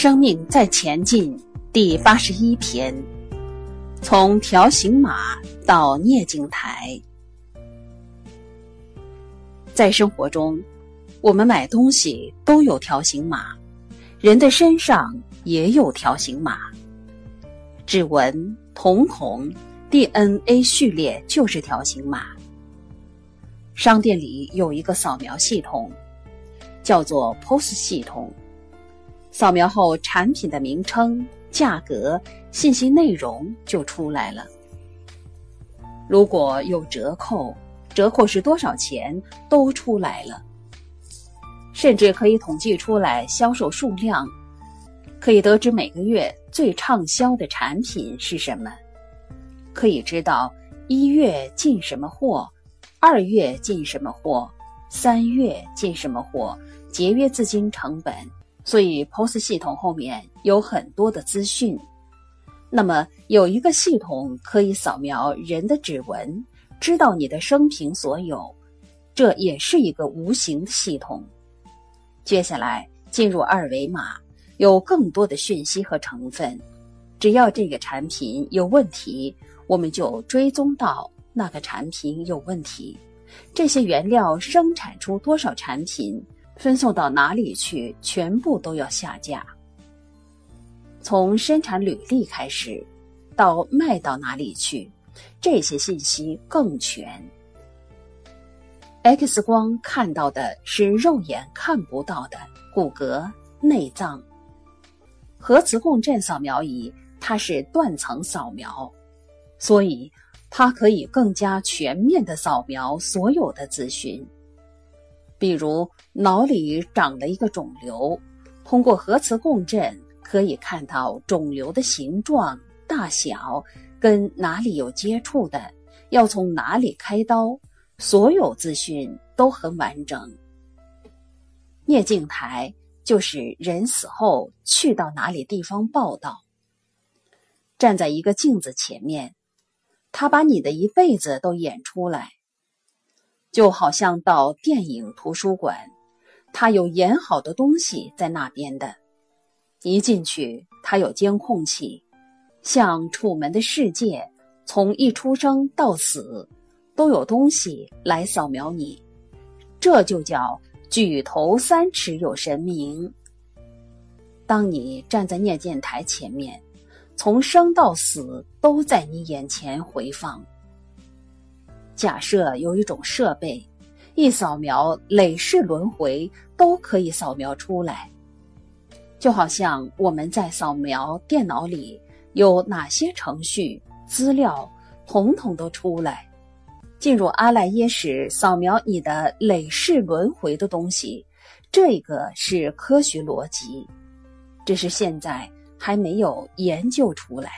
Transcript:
生命在前进第八十一篇：从条形码到聂镜台。在生活中，我们买东西都有条形码，人的身上也有条形码。指纹、瞳孔、DNA 序列就是条形码。商店里有一个扫描系统，叫做 POS 系统。扫描后，产品的名称、价格、信息内容就出来了。如果有折扣，折扣是多少钱都出来了。甚至可以统计出来销售数量，可以得知每个月最畅销的产品是什么，可以知道一月进什么货，二月进什么货，三月进什么货，节约资金成本。所以，POS 系统后面有很多的资讯。那么，有一个系统可以扫描人的指纹，知道你的生平所有，这也是一个无形的系统。接下来进入二维码，有更多的讯息和成分。只要这个产品有问题，我们就追踪到那个产品有问题。这些原料生产出多少产品？分送到哪里去，全部都要下架。从生产履历开始，到卖到哪里去，这些信息更全。X 光看到的是肉眼看不到的骨骼、内脏。核磁共振扫描仪它是断层扫描，所以它可以更加全面的扫描所有的资讯。比如脑里长了一个肿瘤，通过核磁共振可以看到肿瘤的形状、大小，跟哪里有接触的，要从哪里开刀，所有资讯都很完整。聂镜台就是人死后去到哪里地方报道，站在一个镜子前面，他把你的一辈子都演出来。就好像到电影图书馆，它有演好的东西在那边的。一进去，它有监控器，像《楚门的世界》，从一出生到死，都有东西来扫描你。这就叫举头三尺有神明。当你站在念剑台前面，从生到死都在你眼前回放。假设有一种设备，一扫描累世轮回都可以扫描出来，就好像我们在扫描电脑里有哪些程序资料，统统都出来。进入阿赖耶识，扫描你的累世轮回的东西，这个是科学逻辑，只是现在还没有研究出来。